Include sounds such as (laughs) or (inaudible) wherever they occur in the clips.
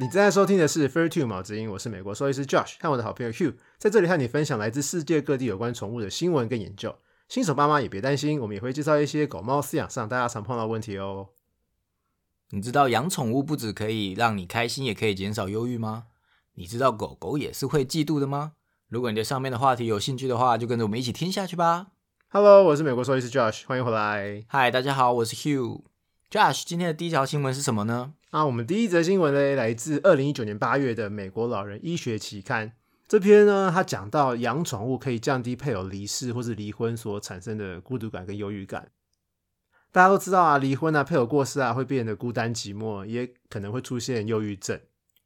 你正在收听的是《Fair Two 毛之音》，我是美国兽医师 Josh 和我的好朋友 Hugh，在这里和你分享来自世界各地有关宠物的新闻跟研究。新手爸妈也别担心，我们也会介绍一些狗猫饲养上大家常碰到的问题哦。你知道养宠物不只可以让你开心，也可以减少忧郁吗？你知道狗狗也是会嫉妒的吗？如果你对上面的话题有兴趣的话，就跟着我们一起听下去吧。Hello，我是美国兽医师 Josh，欢迎回来。嗨，大家好，我是 Hugh。Josh，今天的第一条新闻是什么呢？啊，我们第一则新闻呢，来自二零一九年八月的《美国老人医学期刊》。这篇呢，它讲到养宠物可以降低配偶离世或是离婚所产生的孤独感跟忧郁感。大家都知道啊，离婚啊，配偶过世啊，会变得孤单寂寞，也可能会出现忧郁症。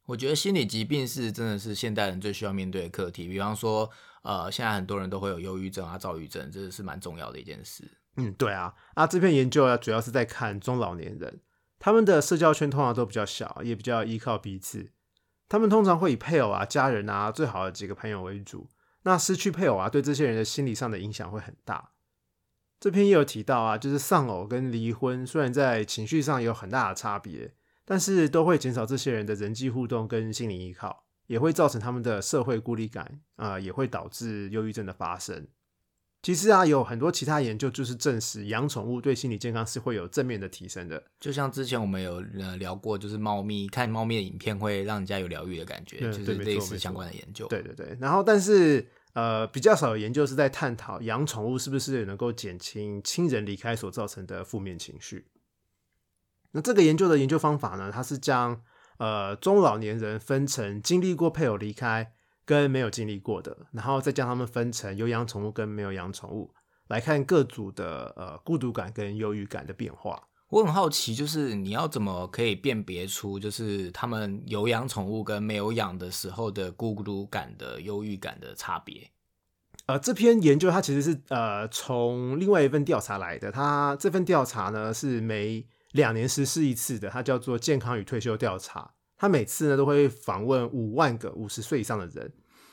我觉得心理疾病是真的是现代人最需要面对的课题。比方说，呃，现在很多人都会有忧郁症啊、躁郁症，这是蛮重要的一件事。嗯，对啊，啊，这篇研究啊，主要是在看中老年人，他们的社交圈通常都比较小，也比较依靠彼此。他们通常会以配偶啊、家人啊、最好的几个朋友为主。那失去配偶啊，对这些人的心理上的影响会很大。这篇也有提到啊，就是丧偶跟离婚，虽然在情绪上有很大的差别，但是都会减少这些人的人际互动跟心理依靠，也会造成他们的社会孤立感啊、也会导致忧郁症的发生。其实啊，有很多其他研究就是证实养宠物对心理健康是会有正面的提升的。就像之前我们有呃聊过，就是猫咪看猫咪的影片会让人家有疗愈的感觉，就是类似相关的研究。对对对，然后但是呃，比较少有研究是在探讨养宠物是不是能够减轻亲人离开所造成的负面情绪。那这个研究的研究方法呢，它是将呃中老年人分成经历过配偶离开跟没有经历过的，然后再将他们分成有养宠物跟没有养宠物，来看各组的呃孤独感跟忧郁感的变化。我很好奇，就是你要怎么可以辨别出，就是他们有养宠物跟没有养的时候的孤独感的忧郁感的差别？呃，这篇研究它其实是呃从另外一份调查来的，它这份调查呢是每两年实施一次的，它叫做健康与退休调查。它每次呢都会访问五万个五十岁以上的人，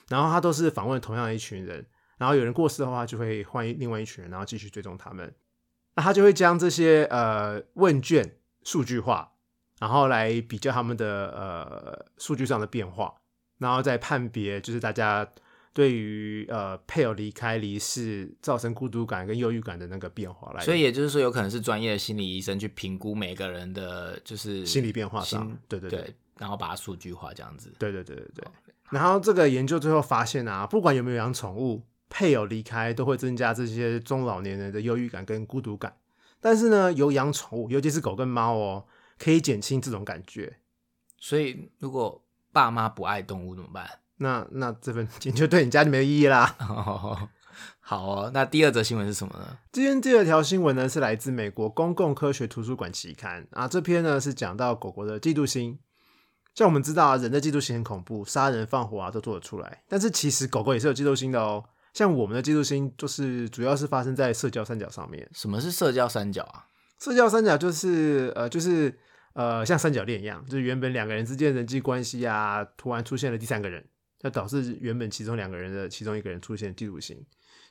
然后他都是访问同样的一群人，然后有人过世的话就会换另外一群人，然后继续追踪他们。那他就会将这些呃问卷数据化，然后来比较他们的呃数据上的变化，然后再判别就是大家对于呃配偶离开离世造成孤独感跟忧郁感的那个变化来，所以也就是说，有可能是专业的心理医生去评估每个人的就是心理变化上，对对对对，然后把它数据化这样子。对对对对对。然后这个研究最后发现啊，不管有没有养宠物，配偶离开都会增加这些中老年人的忧郁感跟孤独感。但是呢，有养宠物，尤其是狗跟猫哦，可以减轻这种感觉。所以如果爸妈不爱动物怎么办？那那这份研究对你家就没有意义啦。(laughs) 好哦，那第二则新闻是什么呢？今天第二条新闻呢，是来自美国公共科学图书馆期刊啊。这篇呢是讲到狗狗的嫉妒心。像我们知道啊，人的嫉妒心很恐怖，杀人放火啊都做得出来。但是其实狗狗也是有嫉妒心的哦。像我们的嫉妒心，就是主要是发生在社交三角上面。什么是社交三角啊？社交三角就是呃，就是呃，像三角恋一样，就是原本两个人之间人际关系啊，突然出现了第三个人，要导致原本其中两个人的其中一个人出现嫉妒心，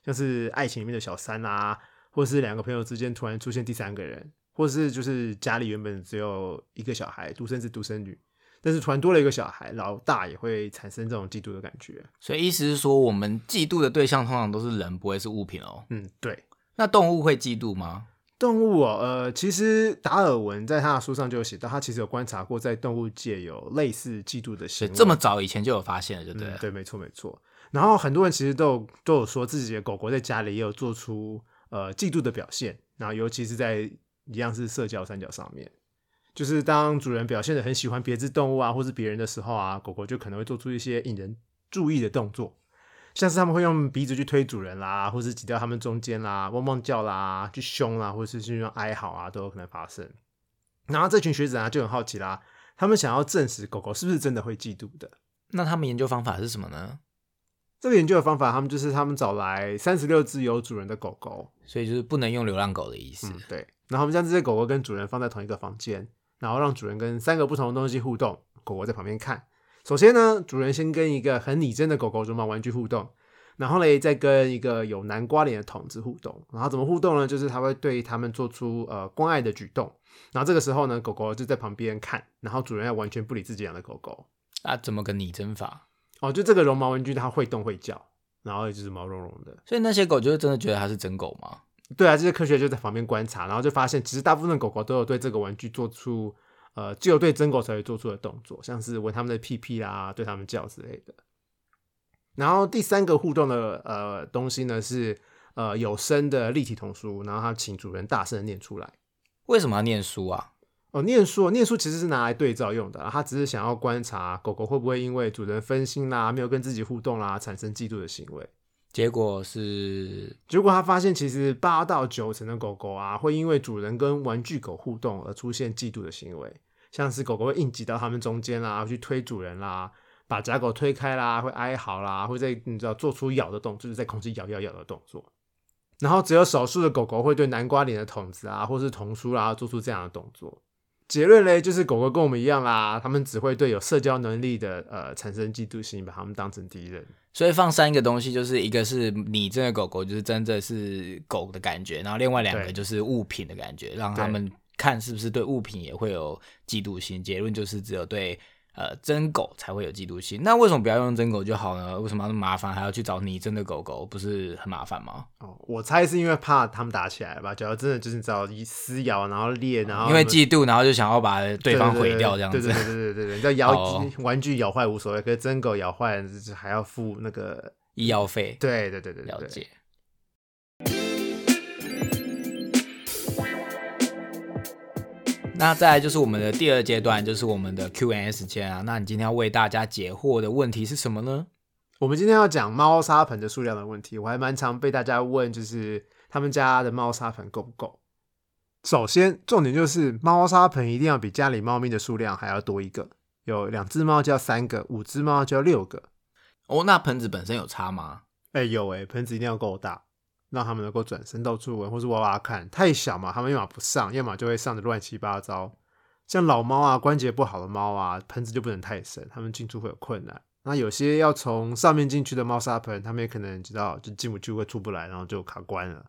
像是爱情里面的小三啊，或是两个朋友之间突然出现第三个人，或是就是家里原本只有一个小孩，独生子独生女，但是突然多了一个小孩，老大也会产生这种嫉妒的感觉。所以意思是说，我们嫉妒的对象通常都是人，不会是物品哦。嗯，对。那动物会嫉妒吗？动物哦，呃，其实达尔文在他的书上就有写到，他其实有观察过，在动物界有类似嫉妒的行为。这么早以前就有发现了，对不对了？嗯对，没错没错。然后很多人其实都有都有说自己的狗狗在家里也有做出呃嫉妒的表现，然后尤其是在一样是社交三角上面，就是当主人表现的很喜欢别只动物啊，或是别人的时候啊，狗狗就可能会做出一些引人注意的动作，像是他们会用鼻子去推主人啦，或是挤到他们中间啦，汪汪叫啦，去凶啦，或是去用哀嚎啊，都有可能发生。然后这群学者啊就很好奇啦，他们想要证实狗狗是不是真的会嫉妒的。那他们研究方法是什么呢？这个研究的方法，他们就是他们找来三十六只有主人的狗狗，所以就是不能用流浪狗的意思。嗯，对。然后我们将这些狗狗跟主人放在同一个房间，然后让主人跟三个不同的东西互动，狗狗在旁边看。首先呢，主人先跟一个很拟真的狗狗绒毛玩具互动，然后嘞再跟一个有南瓜脸的桶子互动。然后怎么互动呢？就是它会对它们做出呃关爱的举动。然后这个时候呢，狗狗就在旁边看，然后主人要完全不理自己养的狗狗。啊，怎么个拟真法？哦，就这个绒毛玩具它会动会叫，然后就是毛茸茸的。所以那些狗就是真的觉得它是真狗吗？对啊，这些科学就在旁边观察，然后就发现，其实大部分的狗狗都有对这个玩具做出，呃，只有对真狗才会做出的动作，像是闻它们的屁屁啦，对它们叫之类的。然后第三个互动的呃东西呢是呃有声的立体童书，然后它请主人大声的念出来。为什么要念书啊？哦，念书，念书其实是拿来对照用的，它只是想要观察狗狗会不会因为主人分心啦，没有跟自己互动啦，产生嫉妒的行为。结果是，结果他发现，其实八到九成的狗狗啊，会因为主人跟玩具狗互动而出现嫉妒的行为，像是狗狗会硬挤到它们中间啦，去推主人啦，把假狗推开啦，会哀嚎啦，会在你知道做出咬的动作，就是在空气咬咬咬的动作。然后只有少数的狗狗会对南瓜脸的筒子啊，或是童书啦，做出这样的动作。结论嘞，就是狗狗跟我们一样啦，他们只会对有社交能力的呃产生嫉妒心，把他们当成敌人。所以放三个东西，就是一个是你这个狗狗，就是真的是狗的感觉，然后另外两个就是物品的感觉，让他们看是不是对物品也会有嫉妒心。结论就是只有对。呃，真狗才会有嫉妒心，那为什么不要用真狗就好呢？为什么要那么麻烦，还要去找拟真的狗狗，不是很麻烦吗？哦，我猜是因为怕他们打起来吧。假如真的就是找一撕咬，然后裂，然后因为嫉妒，然后就想要把对方毁掉这样子。对对对对对对，叫咬玩具咬坏无所谓，可是真狗咬坏还要付那个医药费。对对对对，了解。那再来就是我们的第二阶段，就是我们的 Q&A 时间啊。那你今天要为大家解惑的问题是什么呢？我们今天要讲猫砂盆的数量的问题。我还蛮常被大家问，就是他们家的猫砂盆够不够？首先，重点就是猫砂盆一定要比家里猫咪的数量还要多一个。有两只猫就要三个，五只猫就要六个。哦，那盆子本身有差吗？哎，有哎，盆子一定要够大。让他们能够转身到处闻，或是挖挖看。太小嘛，他们要么不上，要么就会上的乱七八糟。像老猫啊，关节不好的猫啊，盆子就不能太深，它们进出会有困难。那有些要从上面进去的猫砂盆，他们也可能知道就进不去，会出不来，然后就卡关了。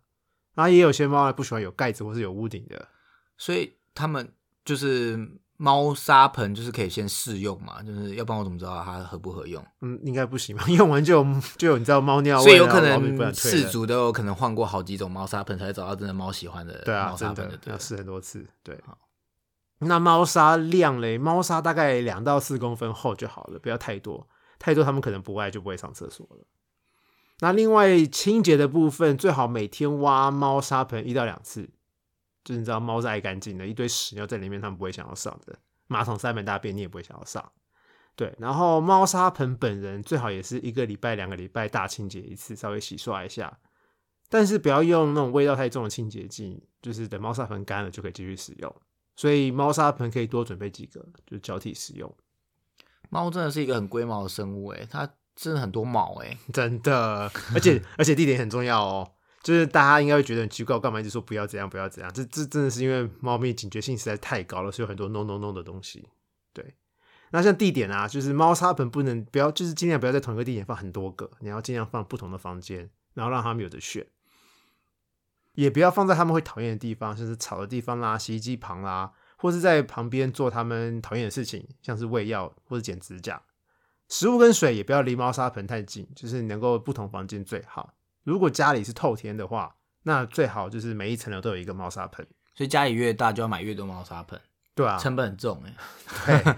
那也有些猫不喜欢有盖子或是有屋顶的，所以他们就是。猫砂盆就是可以先试用嘛，就是要不然我怎么知道它合不合用？嗯，应该不行吧？(laughs) 用完就有就有你知道猫尿味，所以有可能事主都有可能换过好几种猫砂盆，才会找到真的猫喜欢的。对啊，真的要试很多次。对，那猫砂量嘞？猫砂大概两到四公分厚就好了，不要太多，太多它们可能不爱就不会上厕所了。那另外清洁的部分，最好每天挖猫砂盆一到两次。就是你知道猫是爱干净的，一堆屎尿在里面，它们不会想要上的。马桶塞满大便，你也不会想要上。对，然后猫砂盆本人最好也是一个礼拜、两个礼拜大清洁一次，稍微洗刷一下。但是不要用那种味道太重的清洁剂，就是等猫砂盆干了就可以继续使用。所以猫砂盆可以多准备几个，就是交替使用。猫真的是一个很龟毛的生物，诶，它真的很多毛，诶，(laughs) 真的，而且而且地点很重要哦。就是大家应该会觉得很奇怪，我干嘛一直说不要怎样不要怎样？这这真的是因为猫咪警觉性实在太高了，所以有很多 no no no 的东西。对，那像地点啊，就是猫砂盆不能不要，就是尽量不要在同一个地点放很多个，你要尽量放不同的房间，然后让他们有的选。也不要放在他们会讨厌的地方，像是吵的地方啦、洗衣机旁啦，或是在旁边做他们讨厌的事情，像是喂药或者剪指甲。食物跟水也不要离猫砂盆太近，就是能够不同房间最好。如果家里是透天的话，那最好就是每一层楼都有一个猫砂盆。所以家里越大就要买越多猫砂盆。对啊，成本很重 (laughs) 哎。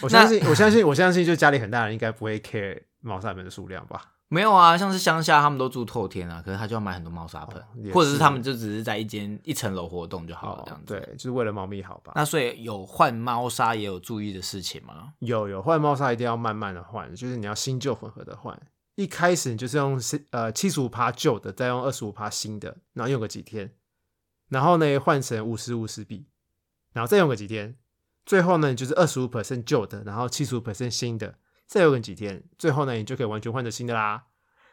我相信，我相信，我相信，就家里很大人应该不会 care 猫砂盆的数量吧？没有啊，像是乡下他们都住透天啊，可是他就要买很多猫砂盆，或者是他们就只是在一间一层楼活动就好了这样子。对，就是为了猫咪好吧？那所以有换猫砂也有注意的事情吗？有有换猫砂一定要慢慢的换，就是你要新旧混合的换。一开始你就是用呃七十五趴旧的，再用二十五趴新的，然后用个几天，然后呢换成五十五十比，然后再用个几天，最后呢就是二十五 percent 旧的，然后七十五 percent 新的，再用个几天，最后呢你就可以完全换成新的啦。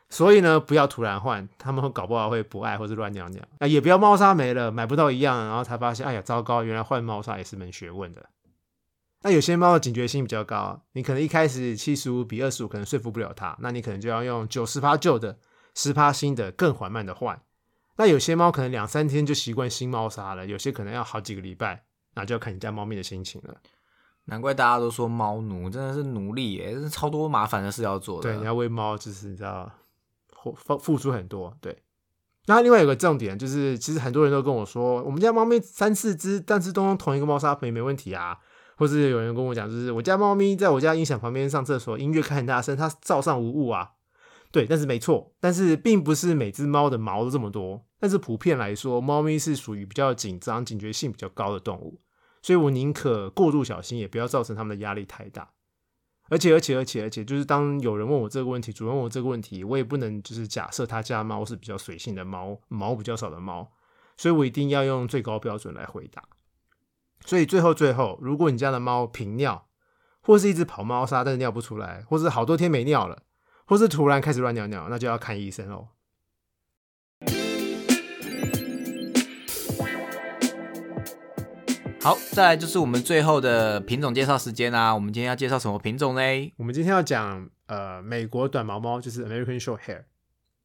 所以呢不要突然换，他们会搞不好会不爱或者乱尿尿啊，也不要猫砂没了买不到一样，然后才发现哎呀糟糕，原来换猫砂也是门学问的。那有些猫的警觉性比较高，你可能一开始七十五比二十五可能说服不了它，那你可能就要用九十趴旧的，十趴新的，更缓慢的换。那有些猫可能两三天就习惯新猫砂了，有些可能要好几个礼拜，那就要看你家猫咪的心情了。难怪大家都说猫奴真的是奴隶耶，是超多麻烦的事要做的。对，你要喂猫就是你知道，付付出很多。对，那另外有个重点就是，其实很多人都跟我说，我们家猫咪三四只，但是都用同一个猫砂盆没问题啊。或是有人跟我讲，就是我家猫咪在我家音响旁边上厕所，音乐开很大声，它照上无误啊。对，但是没错，但是并不是每只猫的毛都这么多。但是普遍来说，猫咪是属于比较紧张、警觉性比较高的动物，所以我宁可过度小心，也不要造成它们的压力太大。而且，而且，而且，而且，就是当有人问我这个问题，主人问我这个问题，我也不能就是假设他家猫是比较随性的猫，毛比较少的猫，所以我一定要用最高标准来回答。所以最后，最后，如果你家的猫频尿，或是一直跑猫砂但是尿不出来，或是好多天没尿了。或是突然开始乱尿尿，那就要看医生哦。好，再来就是我们最后的品种介绍时间啦。我们今天要介绍什么品种呢？我们今天要讲呃，美国短毛猫，就是 American Short Hair。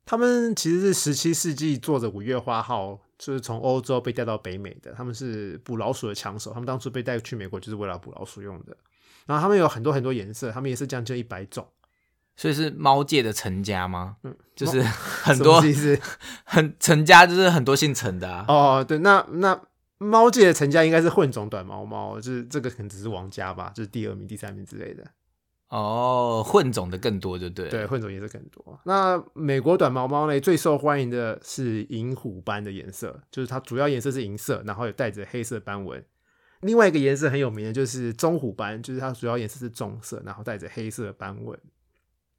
他们其实是十七世纪坐着五月花号，就是从欧洲被带到北美的。他们是捕老鼠的枪手，他们当初被带去美国就是为了捕老鼠用的。然后他们有很多很多颜色，他们也是将近一百种。所以是猫界的陈家吗？嗯，(laughs) (laughs) 就是很多，很陈家就是很多姓陈的啊。哦，对，那那猫界的陈家应该是混种短毛猫，就是这个可能只是王家吧，就是第二名、第三名之类的。哦，混种的更多，就对。对，混种颜色更多。那美国短毛猫呢，最受欢迎的是银虎斑的颜色，就是它主要颜色是银色，然后有带着黑色斑纹。另外一个颜色很有名的就是棕虎斑，就是它主要颜色是棕色，然后带着黑色斑纹。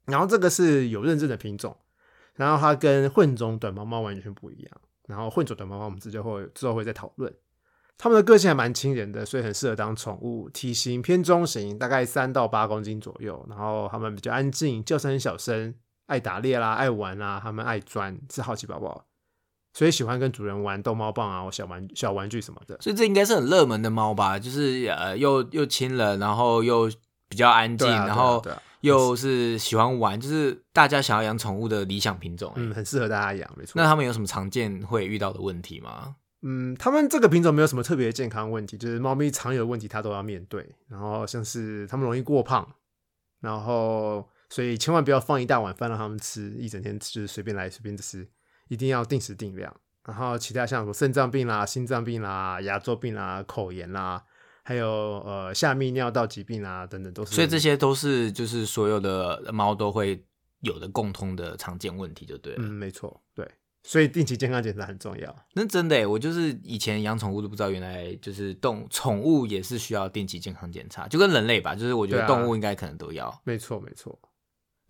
然后这个是有认证的品种，然后它跟混种短毛猫完全不一样。然后混种短毛猫我们之后会之后会再讨论。它们的个性还蛮亲人的，所以很适合当宠物。体型偏中型，大概三到八公斤左右。然后它们比较安静，叫声很小声，爱打猎啦，爱玩啦，它们爱钻，是好奇宝宝，所以喜欢跟主人玩逗猫棒啊，或小玩小玩具什么的。所以这应该是很热门的猫吧？就是呃，又又亲人，然后又比较安静，然后。又是喜欢玩，就是大家想要养宠物的理想品种，嗯，很适合大家养，没错。那他们有什么常见会遇到的问题吗？嗯，他们这个品种没有什么特别健康问题，就是猫咪常有的问题它都要面对。然后像是它们容易过胖，然后所以千万不要放一大碗饭让它们吃，一整天就是随便来随便吃，一定要定时定量。然后其他像什么肾脏病啦、心脏病啦、牙周病啦、口炎啦。还有呃下泌尿道疾病啊等等都是，所以这些都是就是所有的猫都会有的共通的常见问题，就对了。嗯，没错，对，所以定期健康检查很重要。那真的，我就是以前养宠物都不知道，原来就是动宠物也是需要定期健康检查，就跟人类吧，就是我觉得动物应该可能都要。没错，没错。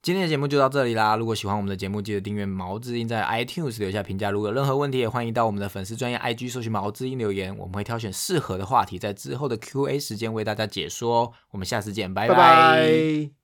今天的节目就到这里啦！如果喜欢我们的节目，记得订阅毛知音，在 iTunes 留下评价。如果有任何问题，也欢迎到我们的粉丝专业 IG 搜寻毛知音留言，我们会挑选适合的话题，在之后的 Q&A 时间为大家解说。我们下次见，拜拜。